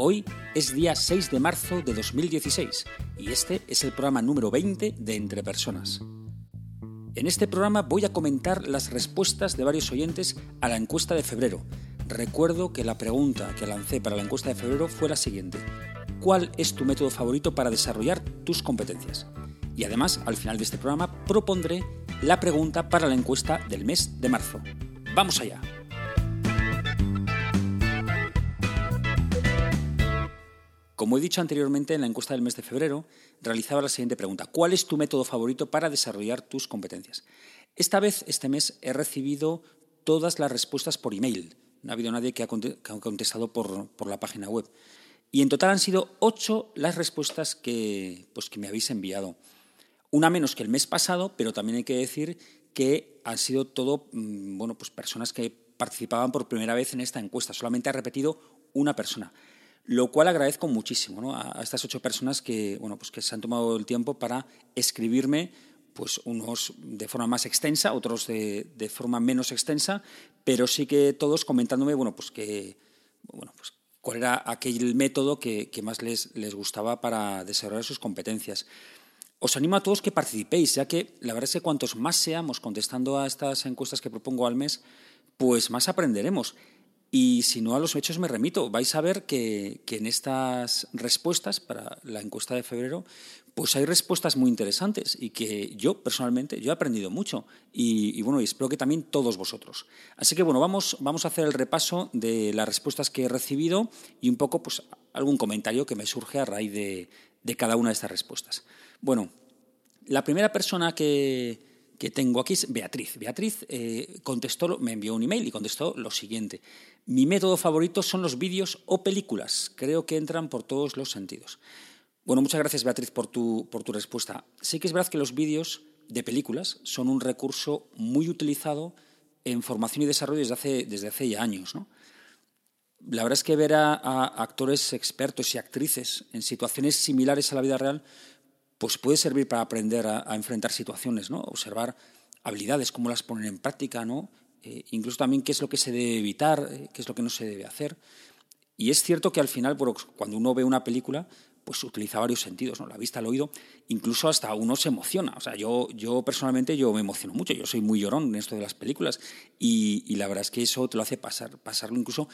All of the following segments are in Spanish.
Hoy es día 6 de marzo de 2016 y este es el programa número 20 de Entre Personas. En este programa voy a comentar las respuestas de varios oyentes a la encuesta de febrero. Recuerdo que la pregunta que lancé para la encuesta de febrero fue la siguiente. ¿Cuál es tu método favorito para desarrollar tus competencias? Y además, al final de este programa, propondré la pregunta para la encuesta del mes de marzo. ¡Vamos allá! Como he dicho anteriormente, en la encuesta del mes de febrero realizaba la siguiente pregunta. ¿Cuál es tu método favorito para desarrollar tus competencias? Esta vez, este mes, he recibido todas las respuestas por email. No ha habido nadie que ha contestado por, la página web. Y en total han sido ocho las respuestas que, pues, que me habéis enviado. Una menos que el mes pasado, pero también hay que decir que han sido todo mm, bueno, pues personas que participaban por primera vez en esta encuesta. Solamente ha repetido una persona lo cual agradezco muchísimo a, estas ocho personas que, bueno, pues que se han tomado el tiempo para escribirme pues unos de forma más extensa, otros de, forma menos extensa, pero sí que todos comentándome bueno, pues que, bueno, pues cuál era aquel método que, más les, les, gustaba para desarrollar sus competencias. Os animo a todos que participéis, ya que la verdad es que cuantos más seamos contestando a estas encuestas que propongo al mes, pues más aprenderemos. Y si no a los hechos me remito, vais a ver que, en estas respuestas para la encuesta de febrero, pues hay respuestas muy interesantes y que yo personalmente yo he aprendido mucho y, bueno, y espero que también todos vosotros. Así que bueno, vamos, vamos a hacer el repaso de las respuestas que he recibido y un poco pues algún comentario que me surge a raíz de, de cada una de estas respuestas. Bueno, la primera persona que, que tengo aquí es Beatriz. Beatriz eh, contestó, me envió un email y contestó lo siguiente. Mi método favorito son los vídeos o películas. Creo que entran por todos los sentidos. Bueno, muchas gracias Beatriz por tu, por tu respuesta. Sí que es verdad que los vídeos de películas son un recurso muy utilizado en formación y desarrollo desde hace, desde hace ya años. La verdad es que ver a, actores expertos y actrices en situaciones similares a la vida real pues puede servir para aprender a, enfrentar situaciones, ¿no? Observar habilidades, cómo las ponen en práctica, ¿no? Eh, incluso también qué es lo que se debe evitar, eh, qué es lo que no se debe hacer. Y es cierto que al final, cuando uno ve una película, pues utiliza varios sentidos, ¿no? La vista, el oído, incluso hasta uno se emociona. O sea, yo, yo personalmente yo me emociono mucho, yo soy muy llorón en esto de las películas y, y la verdad es que eso te lo hace pasar, pasarlo incluso,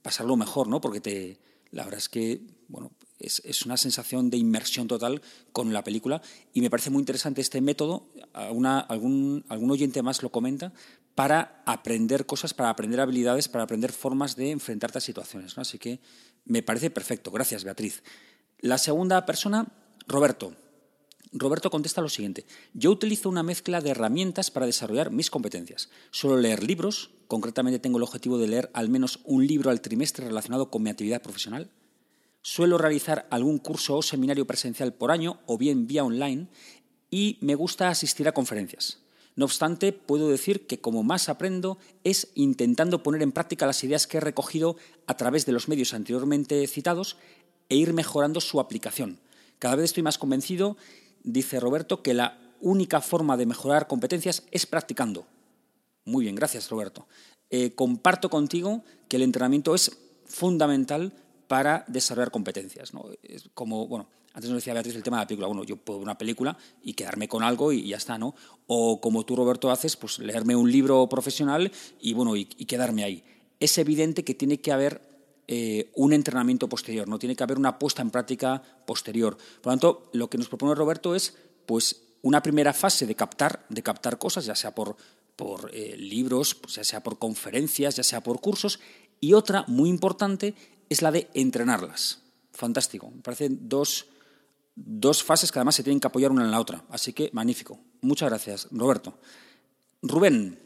pasarlo mejor, ¿no? Porque te, la verdad es que, bueno, es, una sensación de inmersión total con la película y me parece muy interesante este método, algún, algún oyente más lo comenta, para aprender cosas, para aprender habilidades, para aprender formas de enfrentarte a situaciones. Así que me parece perfecto. Gracias, Beatriz. La segunda persona, Roberto. Roberto contesta lo siguiente. Yo utilizo una mezcla de herramientas para desarrollar mis competencias. Suelo leer libros, concretamente tengo el objetivo de leer al menos un libro al trimestre relacionado con mi actividad profesional. Suelo realizar algún curso o seminario presencial por año o bien vía online y me gusta asistir a conferencias. No obstante, puedo decir que como más aprendo es intentando poner en práctica las ideas que he recogido a través de los medios anteriormente citados e ir mejorando su aplicación. Cada vez estoy más convencido, dice Roberto, que la única forma de mejorar competencias es practicando. Muy bien, gracias Roberto. Eh, comparto contigo que el entrenamiento es fundamental para desarrollar competencias. ¿no? Es como, bueno, antes nos decía Beatriz el tema de la película. Bueno, yo puedo ver una película y quedarme con algo y, ya está, ¿no? O como tú, Roberto, haces, pues leerme un libro profesional y, bueno, y, quedarme ahí. Es evidente que tiene que haber eh, un entrenamiento posterior, no tiene que haber una puesta en práctica posterior. Por lo tanto, lo que nos propone Roberto es, pues, una primera fase de captar, de captar cosas, ya sea por, por eh, libros, pues, ya sea por conferencias, ya sea por cursos, y otra muy importante es la de entrenarlas. Fantástico. Me parecen dos, dos fases que además se tienen que apoyar una en la otra. Así que magnífico. Muchas gracias, Roberto. Rubén.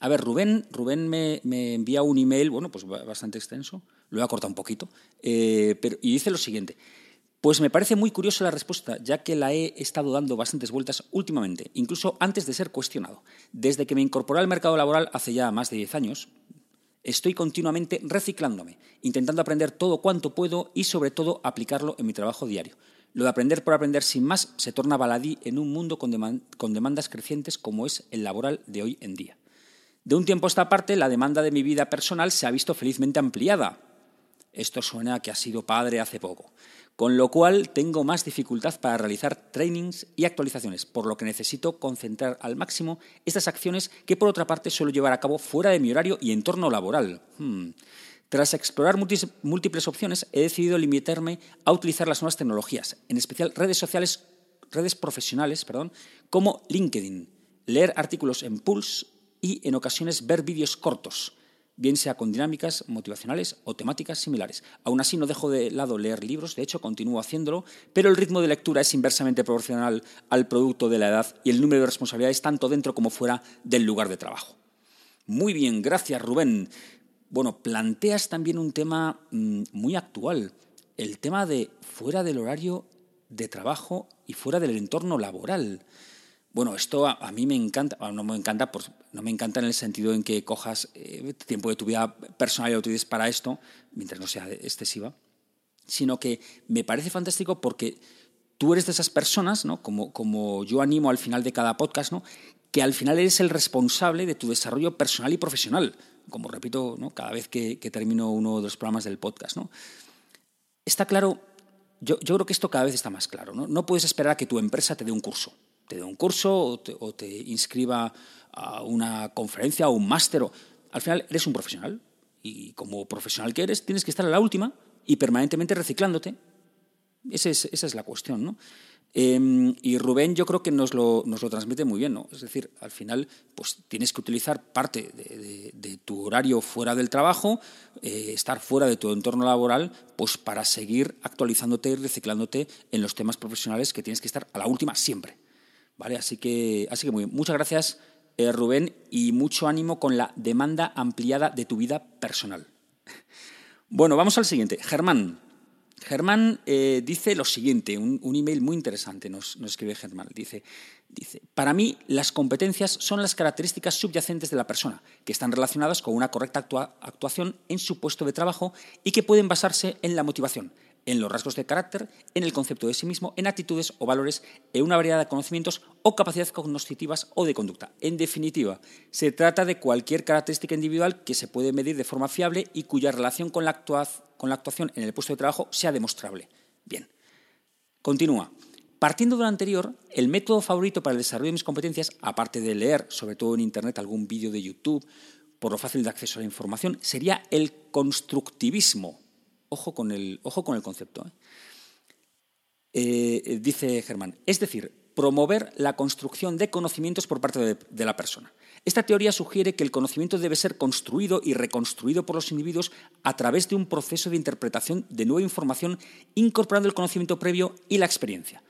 A ver, Rubén, Rubén me, envía un email, bueno, pues bastante extenso, lo he acortado un poquito, eh, pero, y dice lo siguiente. Pues me parece muy curiosa la respuesta, ya que la he estado dando bastantes vueltas últimamente, incluso antes de ser cuestionado. Desde que me incorporé al mercado laboral hace ya más de 10 años, estoy continuamente reciclándome, intentando aprender todo cuanto puedo y sobre todo aplicarlo en mi trabajo diario. Lo de aprender por aprender sin más se torna baladí en un mundo con, demandas crecientes como es el laboral de hoy en día. De un tiempo a esta parte, la demanda de mi vida personal se ha visto felizmente ampliada. Esto suena a que ha sido padre hace poco con lo cual tengo más dificultad para realizar trainings y actualizaciones, por lo que necesito concentrar al máximo estas acciones que por otra parte suelo llevar a cabo fuera de mi horario y entorno laboral. Hmm. Tras explorar múltiples opciones, he decidido limitarme a utilizar las nuevas tecnologías, en especial redes sociales, redes profesionales, perdón, como LinkedIn, leer artículos en Pulse y en ocasiones ver vídeos cortos bien sea con dinámicas motivacionales o temáticas similares. Aún así, no dejo de lado leer libros, de hecho, continúo haciéndolo, pero el ritmo de lectura es inversamente proporcional al producto de la edad y el número de responsabilidades tanto dentro como fuera del lugar de trabajo. Muy bien, gracias Rubén. Bueno, planteas también un tema mm, muy actual, el tema de fuera del horario de trabajo y fuera del entorno laboral. Bueno, esto a, mí me encanta, no me encanta, pues, no me encanta en el sentido en que cojas eh, tiempo de tu vida personal y lo utilices para esto, mientras no sea excesiva, sino que me parece fantástico porque tú eres de esas personas, ¿no? como, como yo animo al final de cada podcast, ¿no? que al final eres el responsable de tu desarrollo personal y profesional, como repito ¿no? cada vez que, termino uno de los programas del podcast. ¿no? Está claro, yo, yo creo que esto cada vez está más claro. ¿no? no puedes esperar a que tu empresa te dé un curso te dé un curso o te, inscriba a una conferencia o un máster. Al final eres un profesional y como profesional que eres tienes que estar a la última y permanentemente reciclándote. Esa es, la cuestión, ¿no? Em, y Rubén yo creo que nos lo, nos lo, transmite muy bien, ¿no? Es decir, al final pues tienes que utilizar parte de, tu horario fuera del trabajo, eh, estar fuera de tu entorno laboral, pues para seguir actualizándote y reciclándote en los temas profesionales que tienes que estar a la última siempre. ¿Vale? Así que, así que muy bien. Muchas gracias, eh, Rubén, y mucho ánimo con la demanda ampliada de tu vida personal. Bueno, vamos al siguiente. Germán. Germán eh, dice lo siguiente, un, email muy interesante nos, escribe Germán. Dice, dice, para mí las competencias son las características subyacentes de la persona, que están relacionadas con una correcta actuación en su puesto de trabajo y que pueden basarse en la motivación, en los rasgos de carácter, en el concepto de sí mismo, en actitudes o valores, en una variedad de conocimientos o capacidades cognitivas o de conducta. En definitiva, se trata de cualquier característica individual que se puede medir de forma fiable y cuya relación con la, actuación en el puesto de trabajo sea demostrable. Bien. Continúa. Partiendo de lo anterior, el método favorito para el desarrollo de mis competencias, aparte de leer, sobre todo en Internet, algún vídeo de YouTube, por lo fácil de acceso a la información, sería el constructivismo Ojo con el, ojo con el concepto. ¿eh? Eh, dice Germán, es decir, promover la construcción de conocimientos por parte de, la persona. Esta teoría sugiere que el conocimiento debe ser construido y reconstruido por los individuos a través de un proceso de interpretación de nueva información incorporando el conocimiento previo y la experiencia.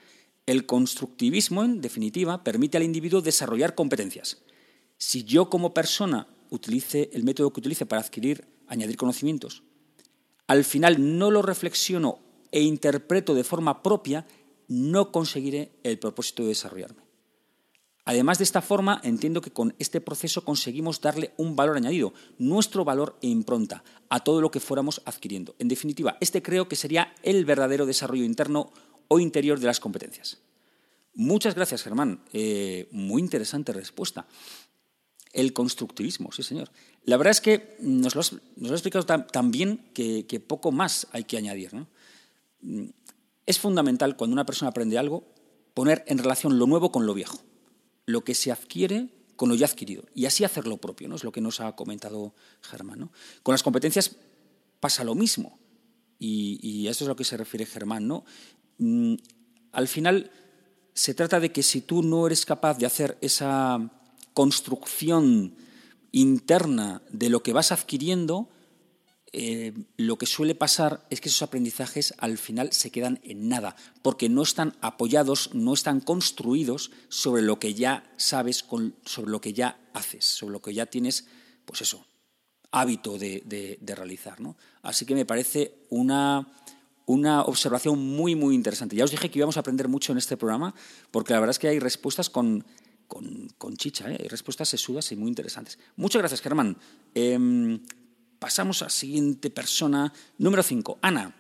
El constructivismo, en definitiva, permite al individuo desarrollar competencias. Si yo como persona utilice el método que utilice para adquirir, añadir conocimientos, al final no lo reflexiono e interpreto de forma propia, no conseguiré el propósito de desarrollarme. Además de esta forma, entiendo que con este proceso conseguimos darle un valor añadido, nuestro valor e impronta a todo lo que fuéramos adquiriendo. En definitiva, este creo que sería el verdadero desarrollo interno o interior de las competencias. Muchas gracias, Germán. Eh, muy interesante respuesta. El constructivismo, sí, señor. La verdad es que nos lo, has, explicado tan, bien que, poco más hay que añadir. Mm, es fundamental cuando una persona aprende algo poner en relación lo nuevo con lo viejo, lo que se adquiere con lo ya adquirido, y así hacer lo propio, ¿no? es lo que nos ha comentado Germán. Con las competencias pasa lo mismo, y, a eso es a lo que se refiere Germán. Mm, al final se trata de que si tú no eres capaz de hacer esa construcción interna de lo que vas adquiriendo, eh, lo que suele pasar es que esos aprendizajes al final se quedan en nada, porque no están apoyados, no están construidos sobre lo que ya sabes, sobre lo que ya haces, sobre lo que ya tienes, pues eso, hábito de, realizar. ¿no? Así que me parece una, una observación muy, muy interesante. Ya os dije que íbamos a aprender mucho en este programa, porque la verdad es que hay respuestas con, con, chicha, ¿eh? hay respuestas sesudas y muy interesantes. Muchas gracias, Germán. Em, pasamos a la siguiente persona. Número 5, Ana.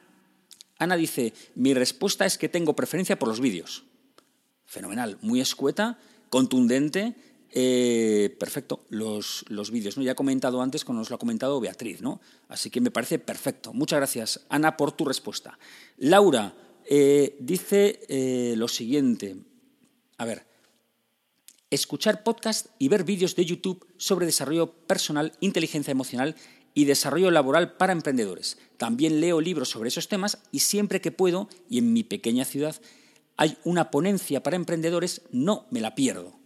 Ana dice, mi respuesta es que tengo preferencia por los vídeos. Fenomenal, muy escueta, contundente eh, perfecto, los, los vídeos. ¿no? Ya he comentado antes, como nos lo ha comentado Beatriz, ¿no? Así que me parece perfecto. Muchas gracias, Ana, por tu respuesta. Laura eh, dice eh, lo siguiente. A ver, escuchar podcast y ver vídeos de YouTube sobre desarrollo personal, inteligencia emocional y desarrollo laboral para emprendedores. También leo libros sobre esos temas y siempre que puedo, y en mi pequeña ciudad, hay una ponencia para emprendedores, no me la pierdo.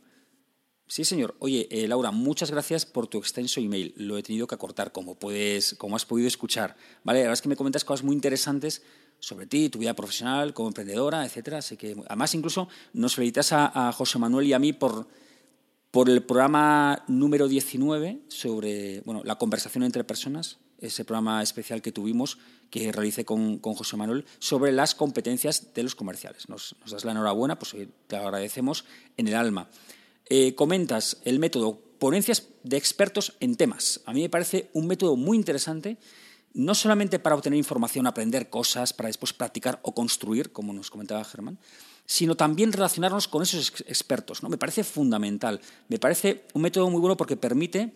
Sí, señor. Oye, eh, Laura, muchas gracias por tu extenso email. Lo he tenido que acortar, como puedes, como has podido escuchar. Vale, la verdad es que me comentas cosas muy interesantes sobre ti, tu vida profesional, como emprendedora, etcétera. Así que, además, incluso nos felicitas a, José Manuel y a mí por, por el programa número 19 sobre bueno, la conversación entre personas, ese programa especial que tuvimos, que realicé con, José Manuel, sobre las competencias de los comerciales. Nos, nos das la enhorabuena, pues te agradecemos en el alma. Eh, comentas el método ponencias de expertos en temas. A mí me parece un método muy interesante, no solamente para obtener información, aprender cosas, para después practicar o construir, como nos comentaba Germán, sino también relacionarnos con esos expertos. ¿no? Me parece fundamental. Me parece un método muy bueno porque permite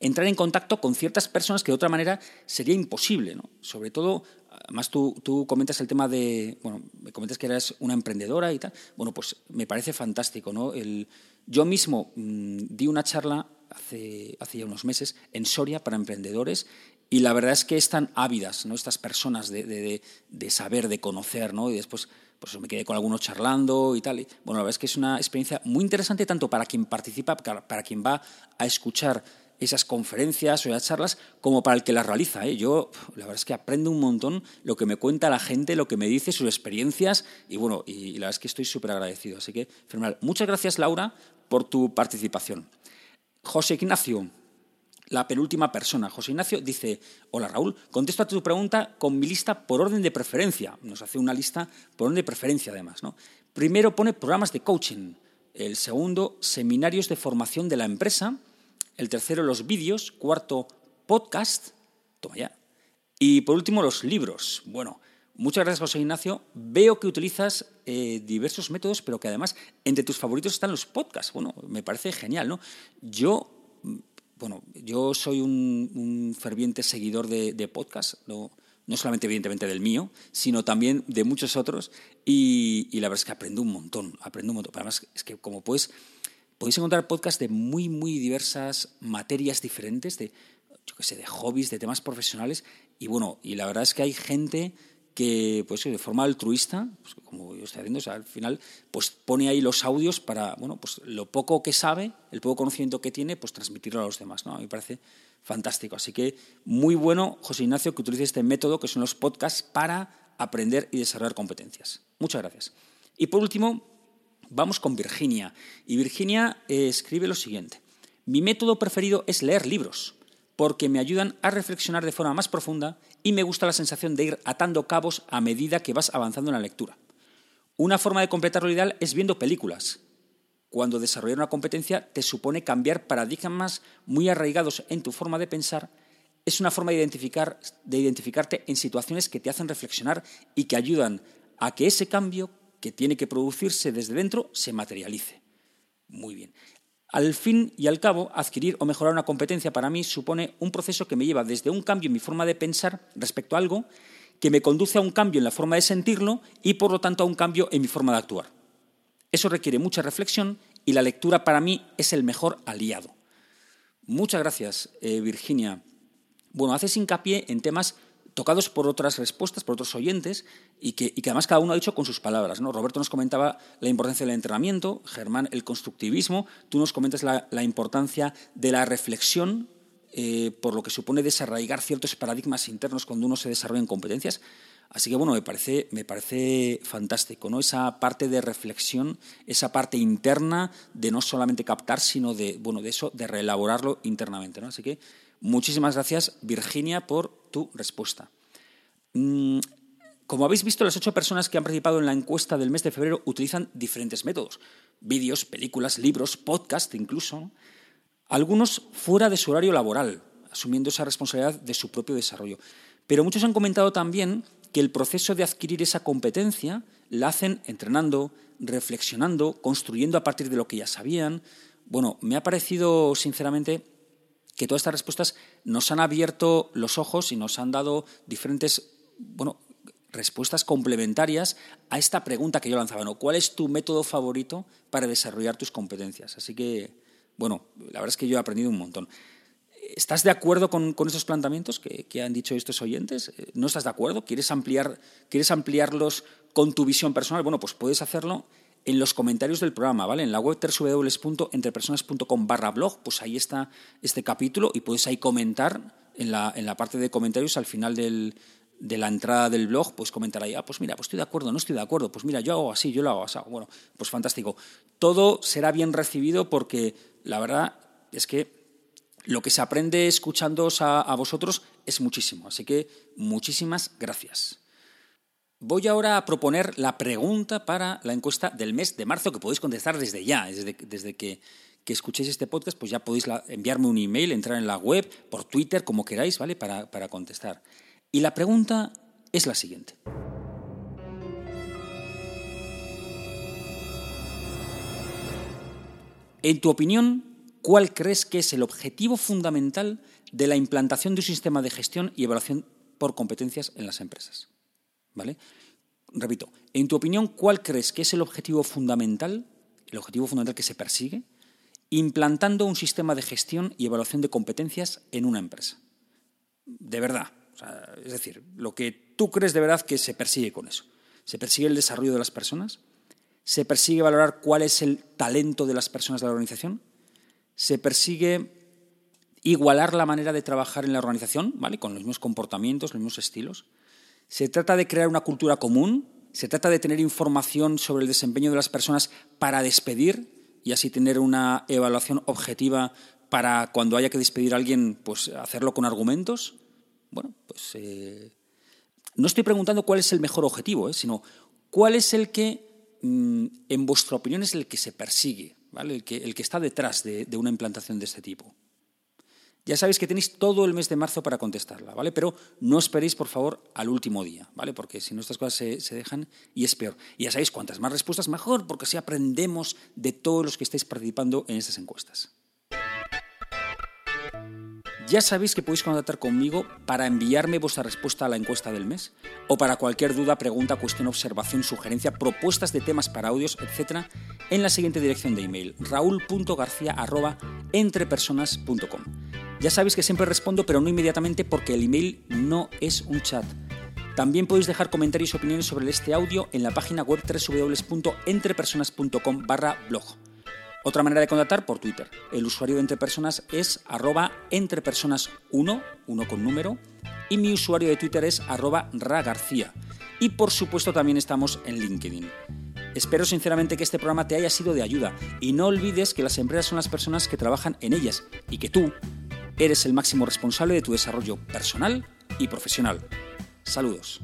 entrar en contacto con ciertas personas que de otra manera sería imposible. ¿no? Sobre todo, además tú, tú, comentas el tema de, bueno, me comentas que eres una emprendedora y tal. Bueno, pues me parece fantástico, ¿no? El, yo mismo mm, di una charla hace, hace, ya unos meses en Soria para emprendedores y la verdad es que están ávidas ¿no? estas personas de, saber, de conocer, ¿no? y después pues me quedé con algunos charlando y tal. Y, bueno, la verdad es que es una experiencia muy interesante tanto para quien participa, para quien va a escuchar esas conferencias o esas charlas como para el que las realiza. ¿eh? Yo, la verdad es que aprendo un montón lo que me cuenta la gente, lo que me dice, sus experiencias y bueno, y, la verdad es que estoy súper agradecido. Así que, fenomenal. Muchas gracias, Laura, por tu participación. José Ignacio, la penúltima persona. José Ignacio dice, hola Raúl, contesto a tu pregunta con mi lista por orden de preferencia. Nos hace una lista por orden de preferencia además. ¿no? Primero pone programas de coaching. El segundo, seminarios de formación de la empresa el tercero los vídeos, cuarto podcast, toma ya. Y por último los libros. Bueno, muchas gracias José Ignacio. Veo que utilizas eh, diversos métodos, pero que además entre tus favoritos están los podcasts. Bueno, me parece genial, ¿no? Yo, bueno, yo soy un, ferviente seguidor de, de podcasts, no, no solamente evidentemente del mío, sino también de muchos otros, y, y, la verdad es que aprendo un montón, aprendo un montón. Además, es que como puedes podéis encontrar podcasts de muy, muy diversas materias diferentes, de, yo qué sé, de hobbies, de temas profesionales. Y bueno, y la verdad es que hay gente que, pues de forma altruista, pues, como yo estoy haciendo, al final, pues pone ahí los audios para, bueno, pues lo poco que sabe, el poco conocimiento que tiene, pues transmitirlo a los demás, ¿no? A mí me parece fantástico. Así que muy bueno, José Ignacio, que utilice este método, que son los podcasts, para aprender y desarrollar competencias. Muchas gracias. Y por último, Vamos con Virginia. Y Virginia eh, escribe lo siguiente. Mi método preferido es leer libros, porque me ayudan a reflexionar de forma más profunda y me gusta la sensación de ir atando cabos a medida que vas avanzando en la lectura. Una forma de completar lo ideal es viendo películas. Cuando desarrollar una competencia te supone cambiar paradigmas muy arraigados en tu forma de pensar, es una forma de, identificar, de identificarte en situaciones que te hacen reflexionar y que ayudan a que ese cambio que tiene que producirse desde dentro se materialice. Muy bien. Al fin y al cabo, adquirir o mejorar una competencia para mí supone un proceso que me lleva desde un cambio en mi forma de pensar respecto a algo, que me conduce a un cambio en la forma de sentirlo y por lo tanto a un cambio en mi forma de actuar. Eso requiere mucha reflexión y la lectura para mí es el mejor aliado. Muchas gracias, eh, Virginia. Bueno, haces hincapié en temas tocados por otras respuestas, por otros oyentes, y que, además cada uno ha dicho con sus palabras. ¿no? Roberto nos comentaba la importancia del entrenamiento, Germán el constructivismo, tú nos comentas la, importancia de la reflexión, eh, por lo que supone desarraigar ciertos paradigmas internos cuando uno se desarrolla en competencias. Así que bueno, me parece, me parece fantástico, ¿no? Esa parte de reflexión, esa parte interna de no solamente captar, sino de, bueno, de eso, de reelaborarlo internamente, ¿no? Así que muchísimas gracias, Virginia, por tu respuesta. Mm, Como habéis visto, las ocho personas que han participado en la encuesta del mes de febrero utilizan diferentes métodos. Vídeos, películas, libros, podcast incluso. Algunos fuera de su horario laboral, asumiendo esa responsabilidad de su propio desarrollo. Pero muchos han comentado también que el proceso de adquirir esa competencia la hacen entrenando, reflexionando, construyendo a partir de lo que ya sabían. Bueno, me ha parecido sinceramente que todas estas respuestas nos han abierto los ojos y nos han dado diferentes bueno, respuestas complementarias a esta pregunta que yo lanzaba, ¿no? ¿Cuál es tu método favorito para desarrollar tus competencias? Así que, bueno, la verdad es que yo he aprendido un montón. ¿Estás de acuerdo con, estos planteamientos que, han dicho estos oyentes? Eh, ¿No estás de acuerdo? ¿Quieres, ampliar, ¿Quieres ampliarlos con tu visión personal? Bueno, pues puedes hacerlo en los comentarios del programa, ¿vale? En la web www.entrepersonas.com barra blog, pues ahí está este capítulo y puedes ahí comentar en la, en la parte de comentarios al final del, de la entrada del blog, pues comentar ahí, ah, pues mira, pues estoy de acuerdo, no estoy de acuerdo, pues mira, yo hago así, yo lo hago así. Bueno, pues fantástico. Todo será bien recibido porque la verdad es que lo que se aprende escuchándoos a, a vosotros es muchísimo. Así que muchísimas gracias. Voy ahora a proponer la pregunta para la encuesta del mes de marzo que podéis contestar desde ya, desde, desde que, que, escuchéis este podcast, pues ya podéis enviarme un email, entrar en la web, por Twitter, como queráis, ¿vale? Para, para contestar. Y la pregunta es la siguiente. En tu opinión, ¿cuál crees que es el objetivo fundamental de la implantación de un sistema de gestión y evaluación por competencias en las empresas? ¿Vale? Repito, en tu opinión, ¿cuál crees que es el objetivo fundamental, el objetivo fundamental que se persigue, implantando un sistema de gestión y evaluación de competencias en una empresa? De verdad, es decir, lo que tú crees de verdad que se persigue con eso. ¿Se persigue el desarrollo de las personas? ¿Se persigue valorar cuál es el talento de las personas de la organización? ¿Se persigue igualar la manera de trabajar en la organización, ¿vale? con los mismos comportamientos, los mismos estilos? ¿Se trata de crear una cultura común? ¿Se trata de tener información sobre el desempeño de las personas para despedir y así tener una evaluación objetiva para cuando haya que despedir a alguien, pues hacerlo con argumentos? Bueno, pues eh, no estoy preguntando cuál es el mejor objetivo, ¿eh? sino cuál es el que, mm, en vuestra opinión, es el que se persigue, ¿vale? el, que, el que está detrás de, una implantación de este tipo. Ya sabéis que tenéis todo el mes de marzo para contestarla, ¿vale? Pero no esperéis, por favor, al último día, ¿vale? Porque si no estas cosas se, se, dejan y es peor. Y ya sabéis, cuantas más respuestas, mejor, porque así aprendemos de todos los que estáis participando en estas encuestas. Ya sabéis que podéis contactar conmigo para enviarme vuestra respuesta a la encuesta del mes o para cualquier duda, pregunta, cuestión, observación, sugerencia, propuestas de temas para audios, etc. en la siguiente dirección de email raúl.garcía@entrepersonas.com. Ya sabéis que siempre respondo, pero no inmediatamente porque el email no es un chat. También podéis dejar comentarios y opiniones sobre este audio en la página web www.entrepersonas.com/blog. Otra manera de contactar por Twitter. El usuario de Entre Personas es arroba entrepersonas1, uno con número, y mi usuario de Twitter es arroba ragarcía. Y por supuesto también estamos en LinkedIn. Espero sinceramente que este programa te haya sido de ayuda y no olvides que las empresas son las personas que trabajan en ellas y que tú eres el máximo responsable de tu desarrollo personal y profesional. Saludos.